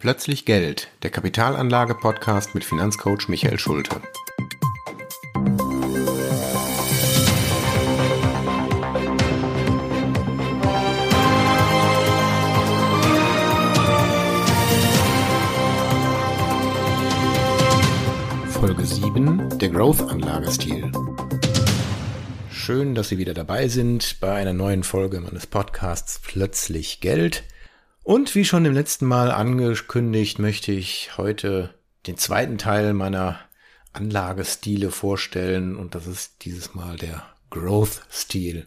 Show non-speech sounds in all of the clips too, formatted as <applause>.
Plötzlich Geld, der Kapitalanlage-Podcast mit Finanzcoach Michael Schulte. Folge 7, der Growth-Anlagestil. Schön, dass Sie wieder dabei sind bei einer neuen Folge meines Podcasts Plötzlich Geld – und wie schon im letzten Mal angekündigt, möchte ich heute den zweiten Teil meiner Anlagestile vorstellen und das ist dieses Mal der Growth-Stil.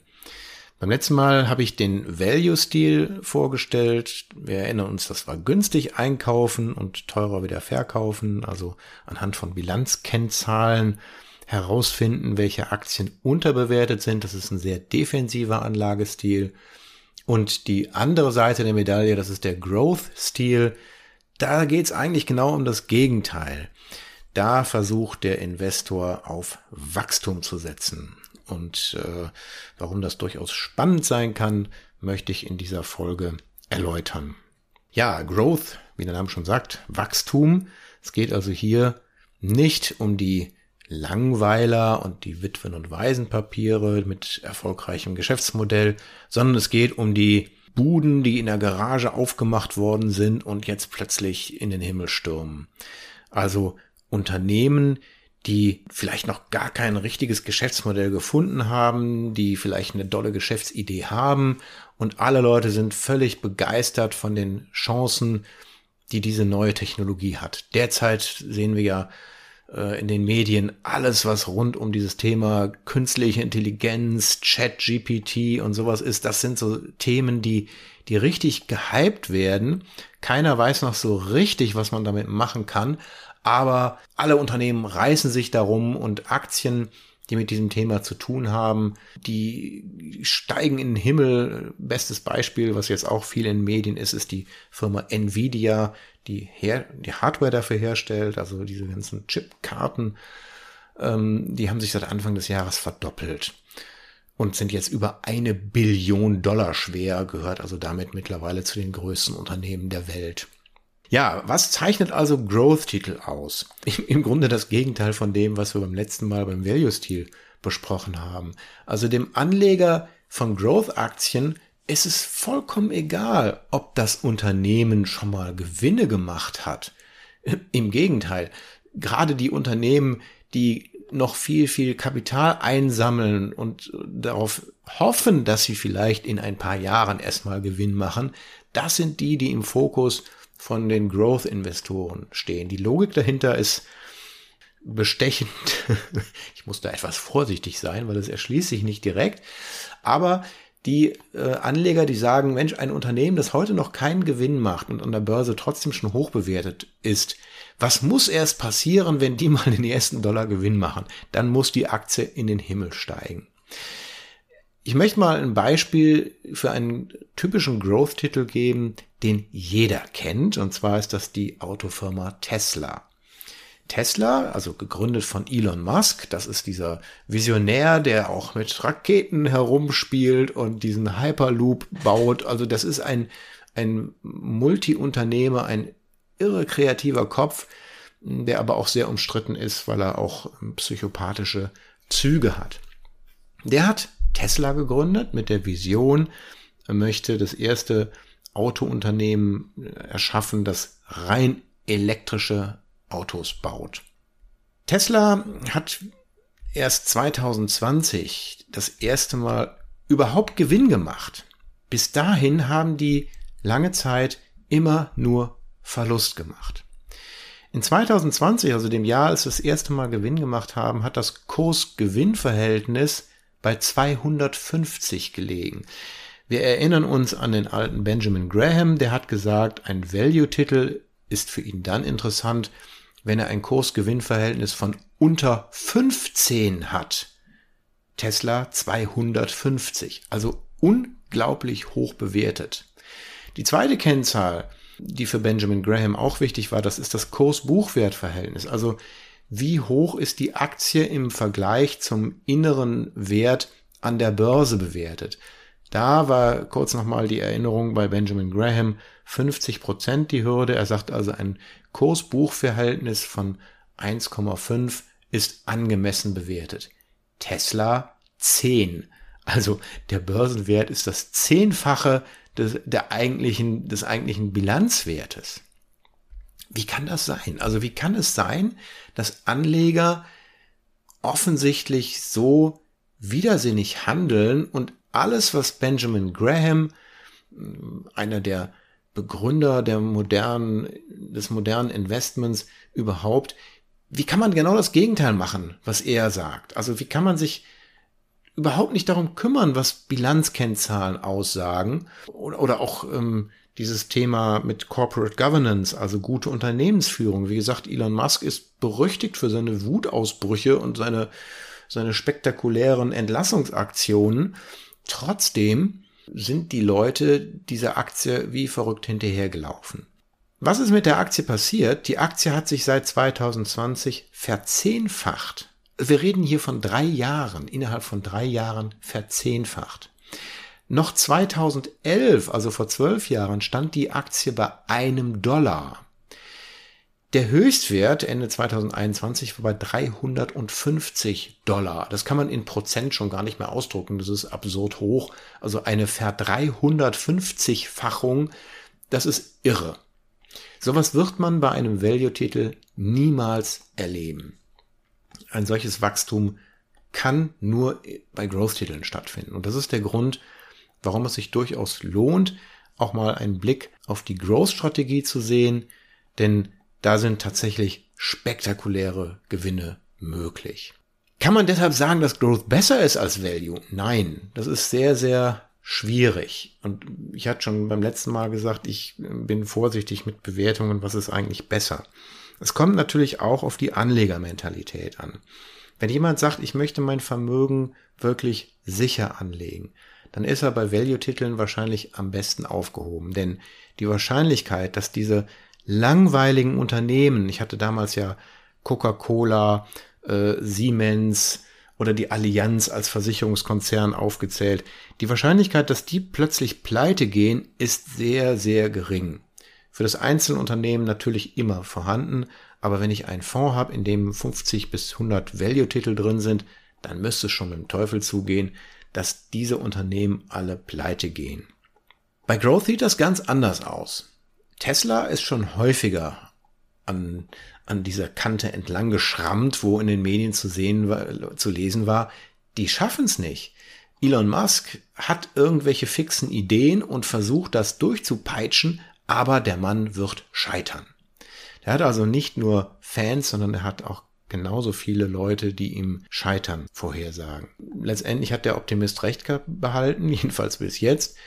Beim letzten Mal habe ich den Value-Stil vorgestellt. Wir erinnern uns, das war günstig einkaufen und teurer wieder verkaufen, also anhand von Bilanzkennzahlen herausfinden, welche Aktien unterbewertet sind. Das ist ein sehr defensiver Anlagestil. Und die andere Seite der Medaille, das ist der Growth-Stil. Da geht es eigentlich genau um das Gegenteil. Da versucht der Investor auf Wachstum zu setzen. Und äh, warum das durchaus spannend sein kann, möchte ich in dieser Folge erläutern. Ja, Growth, wie der Name schon sagt, Wachstum. Es geht also hier nicht um die Langweiler und die Witwen- und Waisenpapiere mit erfolgreichem Geschäftsmodell, sondern es geht um die Buden, die in der Garage aufgemacht worden sind und jetzt plötzlich in den Himmel stürmen. Also Unternehmen, die vielleicht noch gar kein richtiges Geschäftsmodell gefunden haben, die vielleicht eine dolle Geschäftsidee haben und alle Leute sind völlig begeistert von den Chancen, die diese neue Technologie hat. Derzeit sehen wir ja äh, in den Medien alles, was rund um dieses Thema künstliche Intelligenz, Chat, GPT und sowas ist, das sind so Themen, die, die richtig gehypt werden. Keiner weiß noch so richtig, was man damit machen kann, aber alle Unternehmen reißen sich darum und Aktien die mit diesem Thema zu tun haben, die steigen in den Himmel. Bestes Beispiel, was jetzt auch viel in Medien ist, ist die Firma Nvidia, die, her die Hardware dafür herstellt, also diese ganzen Chipkarten. Ähm, die haben sich seit Anfang des Jahres verdoppelt und sind jetzt über eine Billion Dollar schwer, gehört also damit mittlerweile zu den größten Unternehmen der Welt. Ja, was zeichnet also Growth-Titel aus? Im Grunde das Gegenteil von dem, was wir beim letzten Mal beim Value-Stil besprochen haben. Also dem Anleger von Growth-Aktien ist es vollkommen egal, ob das Unternehmen schon mal Gewinne gemacht hat. Im Gegenteil, gerade die Unternehmen, die noch viel, viel Kapital einsammeln und darauf hoffen, dass sie vielleicht in ein paar Jahren erstmal Gewinn machen, das sind die, die im Fokus von den Growth-Investoren stehen. Die Logik dahinter ist bestechend. <laughs> ich muss da etwas vorsichtig sein, weil es erschließt sich nicht direkt. Aber die äh, Anleger, die sagen, Mensch, ein Unternehmen, das heute noch keinen Gewinn macht und an der Börse trotzdem schon hoch bewertet ist, was muss erst passieren, wenn die <laughs> mal den ersten Dollar Gewinn machen? Dann muss die Aktie in den Himmel steigen. Ich möchte mal ein Beispiel für einen typischen Growth-Titel geben, den jeder kennt. Und zwar ist das die Autofirma Tesla. Tesla, also gegründet von Elon Musk, das ist dieser Visionär, der auch mit Raketen herumspielt und diesen Hyperloop baut. Also das ist ein, ein Multi-Unternehmer, ein irre kreativer Kopf, der aber auch sehr umstritten ist, weil er auch psychopathische Züge hat. Der hat Tesla gegründet mit der Vision, er möchte das erste Autounternehmen erschaffen, das rein elektrische Autos baut. Tesla hat erst 2020 das erste Mal überhaupt Gewinn gemacht. Bis dahin haben die lange Zeit immer nur Verlust gemacht. In 2020, also dem Jahr, als wir das erste Mal Gewinn gemacht haben, hat das Kurs-Gewinn-Verhältnis bei 250 gelegen. Wir erinnern uns an den alten Benjamin Graham, der hat gesagt, ein Value-Titel ist für ihn dann interessant, wenn er ein Kursgewinnverhältnis von unter 15 hat. Tesla 250, also unglaublich hoch bewertet. Die zweite Kennzahl, die für Benjamin Graham auch wichtig war, das ist das Kurs-Buchwert-Verhältnis. Also wie hoch ist die Aktie im Vergleich zum inneren Wert an der Börse bewertet. Da war kurz nochmal die Erinnerung bei Benjamin Graham 50 Prozent die Hürde. Er sagt also, ein Kurs-Buch-Verhältnis von 1,5 ist angemessen bewertet. Tesla 10. Also der Börsenwert ist das Zehnfache des, der eigentlichen, des eigentlichen Bilanzwertes. Wie kann das sein? Also wie kann es sein, dass Anleger offensichtlich so widersinnig handeln und alles, was Benjamin Graham, einer der Begründer der modernen, des modernen Investments überhaupt, wie kann man genau das Gegenteil machen, was er sagt? Also wie kann man sich überhaupt nicht darum kümmern, was Bilanzkennzahlen aussagen oder, oder auch ähm, dieses Thema mit Corporate Governance, also gute Unternehmensführung. Wie gesagt, Elon Musk ist berüchtigt für seine Wutausbrüche und seine, seine spektakulären Entlassungsaktionen. Trotzdem sind die Leute dieser Aktie wie verrückt hinterhergelaufen. Was ist mit der Aktie passiert? Die Aktie hat sich seit 2020 verzehnfacht. Wir reden hier von drei Jahren, innerhalb von drei Jahren verzehnfacht. Noch 2011, also vor zwölf Jahren, stand die Aktie bei einem Dollar. Der Höchstwert Ende 2021 war bei 350 Dollar. Das kann man in Prozent schon gar nicht mehr ausdrucken. Das ist absurd hoch. Also eine Ver-350-Fachung, das ist irre. Sowas wird man bei einem Value-Titel niemals erleben. Ein solches Wachstum kann nur bei Growth-Titeln stattfinden. Und das ist der Grund, warum es sich durchaus lohnt, auch mal einen Blick auf die Growth-Strategie zu sehen, denn da sind tatsächlich spektakuläre Gewinne möglich. Kann man deshalb sagen, dass Growth besser ist als Value? Nein, das ist sehr, sehr schwierig. Und ich hatte schon beim letzten Mal gesagt, ich bin vorsichtig mit Bewertungen, was ist eigentlich besser. Es kommt natürlich auch auf die Anlegermentalität an. Wenn jemand sagt, ich möchte mein Vermögen wirklich sicher anlegen, dann ist er bei Value-Titeln wahrscheinlich am besten aufgehoben. Denn die Wahrscheinlichkeit, dass diese langweiligen Unternehmen, ich hatte damals ja Coca-Cola, äh, Siemens oder die Allianz als Versicherungskonzern aufgezählt, die Wahrscheinlichkeit, dass die plötzlich pleite gehen, ist sehr, sehr gering. Für das Einzelunternehmen natürlich immer vorhanden, aber wenn ich einen Fonds habe, in dem 50 bis 100 Value-Titel drin sind, dann müsste es schon mit dem Teufel zugehen, dass diese Unternehmen alle pleite gehen. Bei Growth sieht das ganz anders aus. Tesla ist schon häufiger an, an dieser Kante entlang geschrammt, wo in den Medien zu sehen war, zu lesen war, die schaffen es nicht. Elon Musk hat irgendwelche fixen Ideen und versucht das durchzupeitschen, aber der Mann wird scheitern. Er hat also nicht nur Fans, sondern er hat auch genauso viele Leute, die ihm Scheitern vorhersagen. Letztendlich hat der Optimist recht behalten, <laughs> jedenfalls bis jetzt.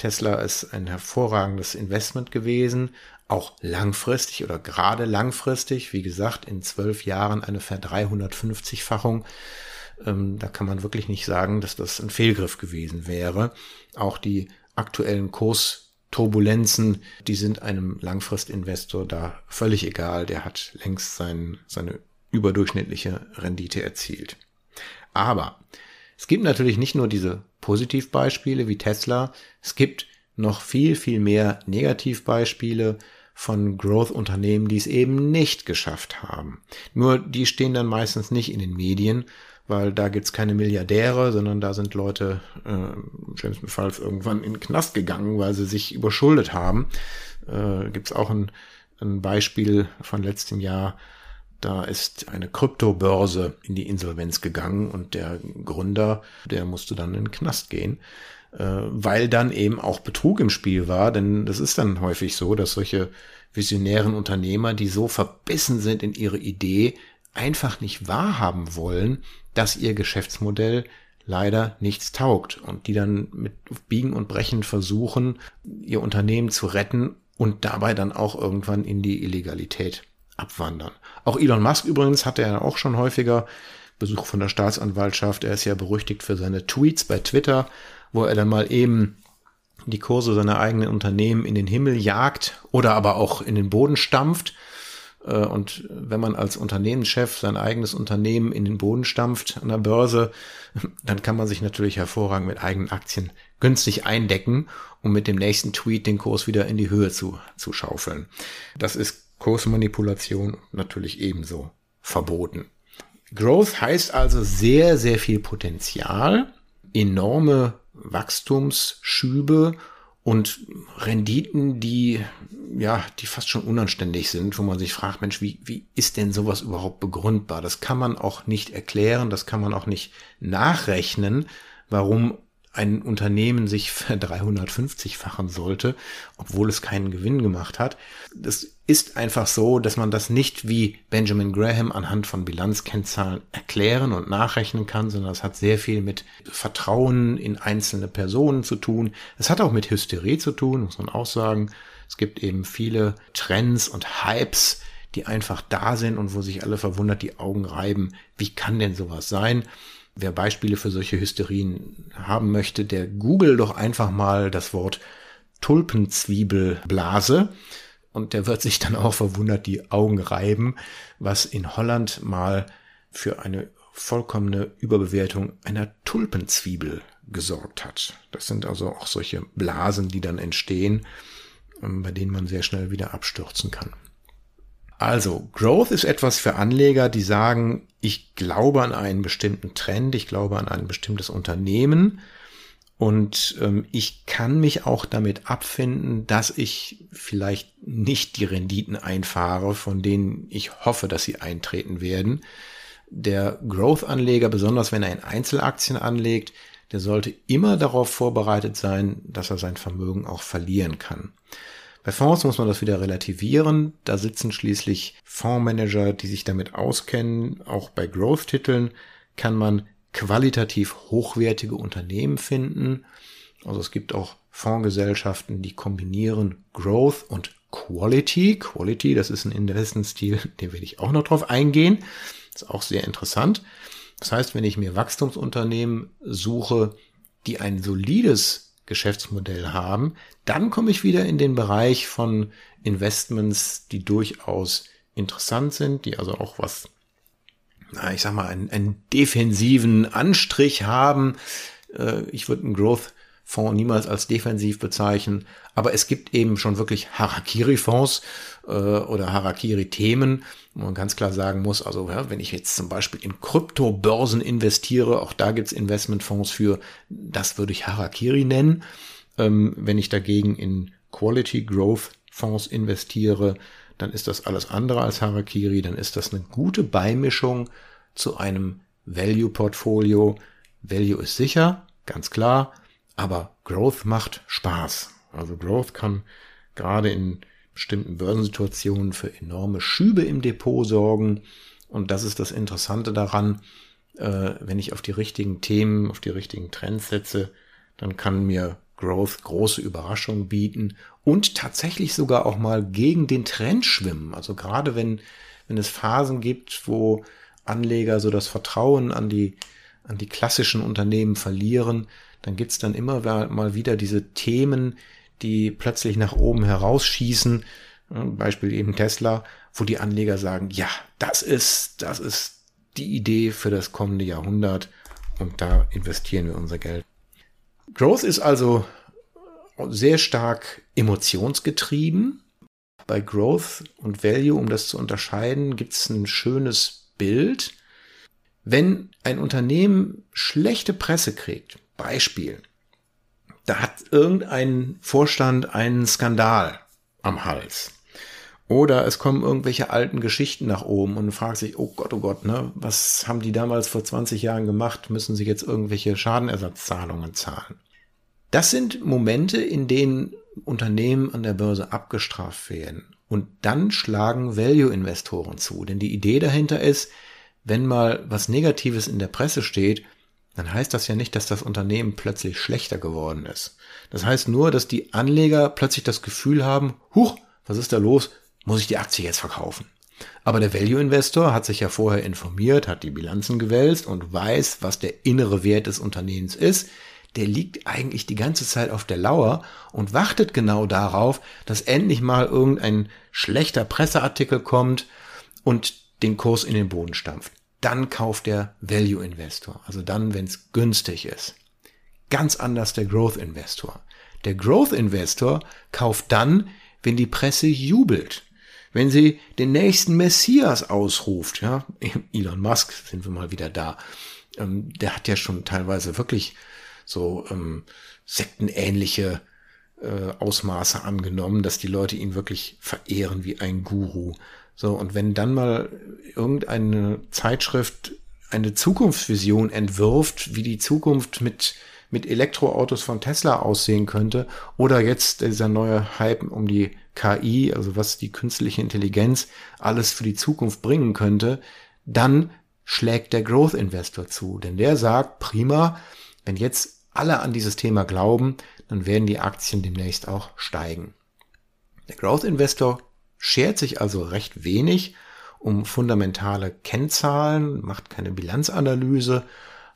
Tesla ist ein hervorragendes Investment gewesen, auch langfristig oder gerade langfristig. Wie gesagt, in zwölf Jahren eine Ver-350-Fachung. Ähm, da kann man wirklich nicht sagen, dass das ein Fehlgriff gewesen wäre. Auch die aktuellen Kursturbulenzen, die sind einem Langfristinvestor da völlig egal. Der hat längst sein, seine überdurchschnittliche Rendite erzielt. Aber es gibt natürlich nicht nur diese Positivbeispiele wie Tesla, es gibt noch viel, viel mehr Negativbeispiele von Growth-Unternehmen, die es eben nicht geschafft haben. Nur die stehen dann meistens nicht in den Medien, weil da gibt's keine Milliardäre, sondern da sind Leute äh, schlimmstenfalls irgendwann in den Knast gegangen, weil sie sich überschuldet haben. Äh, gibt's auch ein, ein Beispiel von letztem Jahr, da ist eine Kryptobörse in die Insolvenz gegangen und der Gründer, der musste dann in den Knast gehen, äh, weil dann eben auch Betrug im Spiel war. Denn das ist dann häufig so, dass solche visionären Unternehmer, die so verbissen sind in ihre Idee, einfach nicht wahrhaben wollen, dass ihr Geschäftsmodell leider nichts taugt und die dann mit Biegen und Brechen versuchen, ihr Unternehmen zu retten und dabei dann auch irgendwann in die Illegalität abwandern. Auch Elon Musk übrigens hatte er auch schon häufiger Besuch von der Staatsanwaltschaft. Er ist ja berüchtigt für seine Tweets bei Twitter, wo er dann mal eben die Kurse seiner eigenen Unternehmen in den Himmel jagt oder aber auch in den Boden stampft. Äh, und wenn man als Unternehmenschef sein eigenes Unternehmen in den Boden stampft an der Börse, <laughs> dann kann man sich natürlich hervorragend mit eigenen Aktien günstig eindecken, um mit dem nächsten Tweet den Kurs wieder in die Höhe zu, zu schaufeln. Das ist Kursmanipulation natürlich ebenso verboten. Growth heißt also sehr, sehr viel Potenzial, enorme Wachstumsschübe und Renditen, die ja, die fast schon unanständig sind, wo man sich fragt, Mensch, wie, wie ist denn sowas überhaupt begründbar? Das kann man auch nicht erklären, das kann man auch nicht nachrechnen, warum ein Unternehmen sich 350-fachen sollte, obwohl es keinen Gewinn gemacht hat. Das ist einfach so, dass man das nicht wie Benjamin Graham anhand von Bilanzkennzahlen erklären und nachrechnen kann, sondern es hat sehr viel mit Vertrauen in einzelne Personen zu tun. Es hat auch mit Hysterie zu tun, muss man auch sagen. Es gibt eben viele Trends und Hypes, die einfach da sind und wo sich alle verwundert die Augen reiben. Wie kann denn sowas sein? Wer Beispiele für solche Hysterien haben möchte, der google doch einfach mal das Wort Tulpenzwiebelblase und der wird sich dann auch verwundert die Augen reiben, was in Holland mal für eine vollkommene Überbewertung einer Tulpenzwiebel gesorgt hat. Das sind also auch solche Blasen, die dann entstehen, ähm, bei denen man sehr schnell wieder abstürzen kann. Also, Growth ist etwas für Anleger, die sagen, ich glaube an einen bestimmten Trend, ich glaube an ein bestimmtes Unternehmen und ähm, ich kann mich auch damit abfinden, dass ich vielleicht nicht die Renditen einfahre, von denen ich hoffe, dass sie eintreten werden. Der Growth-Anleger, besonders wenn er in Einzelaktien anlegt, der sollte immer darauf vorbereitet sein, dass er sein Vermögen auch verlieren kann. Bei Fonds muss man das wieder relativieren. Da sitzen schließlich Fondsmanager, die sich damit auskennen. Auch bei Growth-Titeln kann man qualitativ hochwertige Unternehmen finden. Also es gibt auch Fondsgesellschaften, die kombinieren Growth und Quality. Quality, das ist ein Investmentstil, <laughs> den werde ich auch noch drauf eingehen. Ist auch sehr interessant. Das heißt, wenn ich mir Wachstumsunternehmen suche, die ein solides Geschäftsmodell haben, dann komme ich wieder in den Bereich von Investments, die durchaus interessant sind, die also auch was, na, ich sag mal, einen, einen defensiven Anstrich haben. Äh, ich würde einen Growth Fonds niemals als defensiv bezeichnen, aber es gibt eben schon wirklich Harakiri-Fonds äh, oder Harakiri-Themen, wo man ganz klar sagen muss, also ja, wenn ich jetzt zum Beispiel in Kryptobörsen investiere, auch da gibt's Investmentfonds für, das würde ich Harakiri nennen. Ähm, wenn ich dagegen in Quality Growth Fonds investiere, dann ist das alles andere als Harakiri, dann ist das eine gute Beimischung zu einem Value-Portfolio. Value ist sicher, ganz klar, aber Growth macht Spaß. Also Growth kann gerade in bestimmten Börsensituationen für enorme Schübe im Depot sorgen. Und das ist das Interessante daran, äh, wenn ich auf die richtigen Themen, auf die richtigen Trends setze, dann kann mir Growth große Überraschungen bieten und tatsächlich sogar auch mal gegen den Trend schwimmen. Also gerade wenn, wenn es Phasen gibt, wo Anleger so das Vertrauen an die, an die klassischen Unternehmen verlieren, dann gibt's dann immer mal wieder diese Themen, die plötzlich nach oben herausschießen. Beispiel eben Tesla, wo die Anleger sagen, ja, das ist, das ist die Idee für das kommende Jahrhundert und da investieren wir unser Geld. Growth ist also sehr stark emotionsgetrieben. Bei Growth und Value, um das zu unterscheiden, gibt es ein schönes Bild. Wenn ein Unternehmen schlechte Presse kriegt, Beispiel. Da hat irgendein Vorstand einen Skandal am Hals. Oder es kommen irgendwelche alten Geschichten nach oben und fragt sich, oh Gott, oh Gott, ne, was haben die damals vor 20 Jahren gemacht? Müssen sie jetzt irgendwelche Schadenersatzzahlungen zahlen? Das sind Momente, in denen Unternehmen an der Börse abgestraft werden. Und dann schlagen Value-Investoren zu. Denn die Idee dahinter ist, wenn mal was Negatives in der Presse steht, dann heißt das ja nicht, dass das Unternehmen plötzlich schlechter geworden ist. Das heißt nur, dass die Anleger plötzlich das Gefühl haben, huch, was ist da los? Muss ich die Aktie jetzt verkaufen? Aber der Value Investor hat sich ja vorher informiert, hat die Bilanzen gewälzt und weiß, was der innere Wert des Unternehmens ist. der liegt eigentlich die ganze Zeit auf der Lauer und wartet genau darauf, dass endlich mal irgendein schlechter Presseartikel kommt und den Kurs in den Boden stampft. Dann kauft der Value Investor, also dann, wenn es günstig ist. Ganz anders der Growth Investor. Der Growth Investor kauft dann, wenn die Presse jubelt, wenn sie den nächsten Messias ausruft, ja, <laughs> Elon Musk sind wir mal wieder da. Ähm, der hat ja schon teilweise wirklich so ähm, sektenähnliche äh, Ausmaße angenommen, dass die Leute ihn wirklich verehren wie ein Guru. So, und wenn dann mal irgendeine Zeitschrift eine Zukunftsvision entwirft, wie die Zukunft mit, mit Elektroautos von Tesla aussehen könnte, oder jetzt dieser neue Hype um die KI, also was die künstliche Intelligenz alles für die Zukunft bringen könnte, dann schlägt der Growth Investor zu. Denn der sagt, prima, wenn jetzt alle an dieses Thema glauben, dann werden die Aktien demnächst auch steigen. Der Growth Investor schert sich also recht wenig um fundamentale Kennzahlen, macht keine Bilanzanalyse,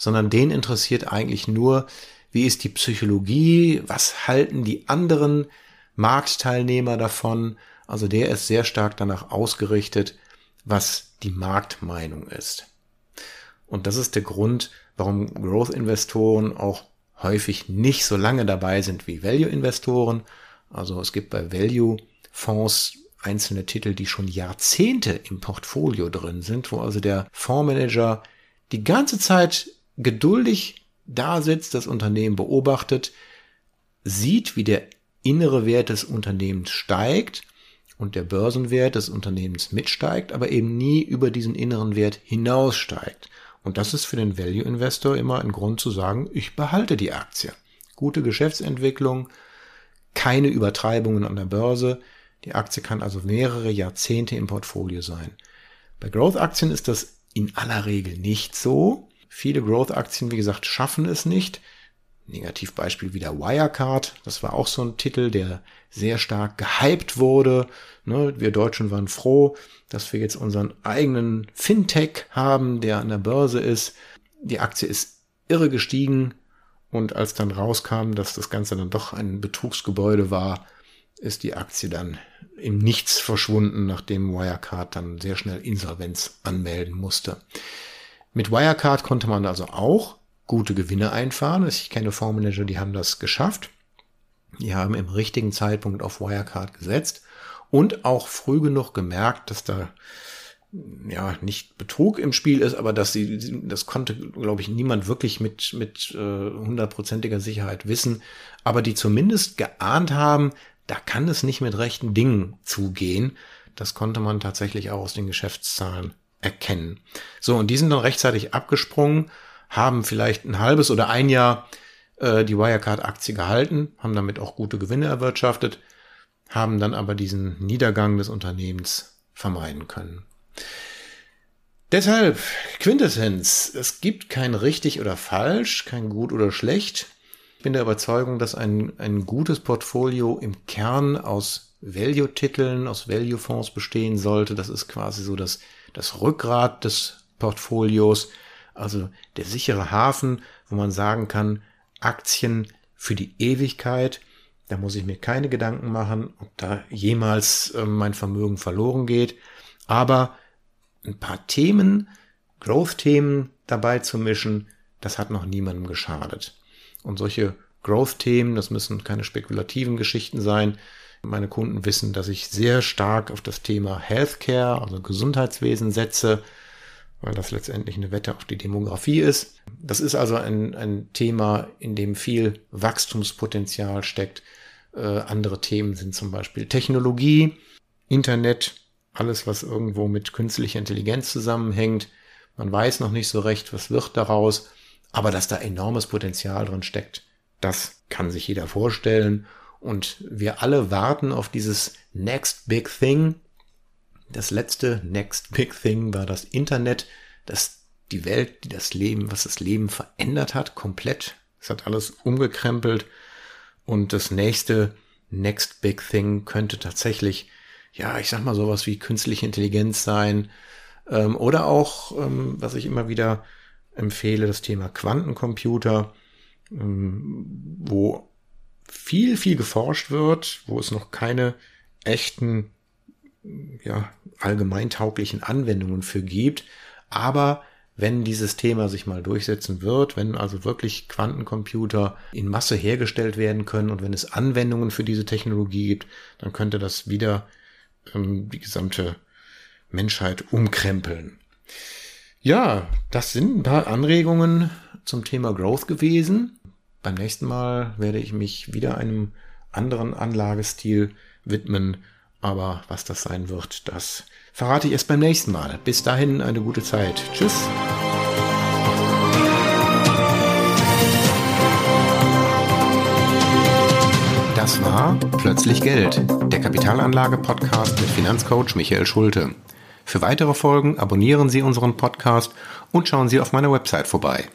sondern den interessiert eigentlich nur, wie ist die Psychologie, was halten die anderen Marktteilnehmer davon. Also der ist sehr stark danach ausgerichtet, was die Marktmeinung ist. Und das ist der Grund, warum Growth-Investoren auch häufig nicht so lange dabei sind wie Value-Investoren. Also es gibt bei Value-Fonds einzelne Titel, die schon Jahrzehnte im Portfolio drin sind, wo also der Fondsmanager die ganze Zeit geduldig da sitzt, das Unternehmen beobachtet, sieht, wie der innere Wert des Unternehmens steigt und der Börsenwert des Unternehmens mitsteigt, aber eben nie über diesen inneren Wert hinaussteigt. Und das ist für den Value Investor immer ein Grund zu sagen, ich behalte die Aktie. Gute Geschäftsentwicklung, keine Übertreibungen an der Börse. Die Aktie kann also mehrere Jahrzehnte im Portfolio sein. Bei Growth-Aktien ist das in aller Regel nicht so. Viele Growth-Aktien, wie gesagt, schaffen es nicht. Negativbeispiel wieder Wirecard. Das war auch so ein Titel, der sehr stark gehypt wurde. Ne, wir Deutschen waren froh, dass wir jetzt unseren eigenen Fintech haben, der an der Börse ist. Die Aktie ist irre gestiegen und als dann rauskam, dass das Ganze dann doch ein Betrugsgebäude war, ist die Aktie dann im Nichts verschwunden, nachdem Wirecard dann sehr schnell Insolvenz anmelden musste. Mit Wirecard konnte man also auch gute Gewinne einfahren. Ich kenne Fondsmanager, die haben das geschafft. Die haben im richtigen Zeitpunkt auf Wirecard gesetzt und auch früh genug gemerkt, dass da ja nicht Betrug im Spiel ist, aber dass sie das konnte, glaube ich, niemand wirklich mit mit äh, hundertprozentiger Sicherheit wissen, aber die zumindest geahnt haben, da kann es nicht mit rechten Dingen zugehen. Das konnte man tatsächlich auch aus den Geschäftszahlen erkennen. So, und die sind dann rechtzeitig abgesprungen haben vielleicht ein halbes oder ein Jahr äh, die Wirecard-Aktie gehalten, haben damit auch gute Gewinne erwirtschaftet, haben dann aber diesen Niedergang des Unternehmens vermeiden können. Deshalb, Quintessenz, es gibt kein richtig oder falsch, kein gut oder schlecht. Ich bin der Überzeugung, dass ein, ein gutes Portfolio im Kern aus Value-Titeln, aus Value-Fonds bestehen sollte. Das ist quasi so das, das Rückgrat des Portfolios. Also der sichere Hafen, wo man sagen kann, Aktien für die Ewigkeit. Da muss ich mir keine Gedanken machen, ob da jemals äh, mein Vermögen verloren geht. Aber ein paar Themen, Growth-Themen dabei zu mischen, das hat noch niemandem geschadet. Und solche Growth-Themen, das müssen keine spekulativen Geschichten sein. Meine Kunden wissen, dass ich sehr stark auf das Thema Healthcare, also Gesundheitswesen setze weil das letztendlich eine Wette auf die Demografie ist. Das ist also ein, ein Thema, in dem viel Wachstumspotenzial steckt. Äh, andere Themen sind zum Beispiel Technologie, Internet, alles, was irgendwo mit künstlicher Intelligenz zusammenhängt. Man weiß noch nicht so recht, was wird daraus, aber dass da enormes Potenzial drin steckt, das kann sich jeder vorstellen. Und wir alle warten auf dieses Next Big Thing, das letzte Next Big Thing war das Internet, das die Welt, die das Leben, was das Leben verändert hat, komplett. Es hat alles umgekrempelt. Und das nächste Next Big Thing könnte tatsächlich, ja, ich sag mal sowas wie künstliche Intelligenz sein. Ähm, oder auch, ähm, was ich immer wieder empfehle, das Thema Quantencomputer. Ähm, wo viel, viel geforscht wird, wo es noch keine echten, ja, allgemeintauglichen Anwendungen für gibt. Aber wenn dieses Thema sich mal durchsetzen wird, wenn also wirklich Quantencomputer in Masse hergestellt werden können und wenn es Anwendungen für diese Technologie gibt, dann könnte das wieder ähm, die gesamte Menschheit umkrempeln. Ja, das sind ein paar Anregungen zum Thema Growth gewesen. Beim nächsten Mal werde ich mich wieder einem anderen Anlagestil widmen. Aber was das sein wird, das verrate ich erst beim nächsten Mal. Bis dahin eine gute Zeit. Tschüss. Das war Plötzlich Geld, der Kapitalanlage-Podcast mit Finanzcoach Michael Schulte. Für weitere Folgen abonnieren Sie unseren Podcast und schauen Sie auf meiner Website vorbei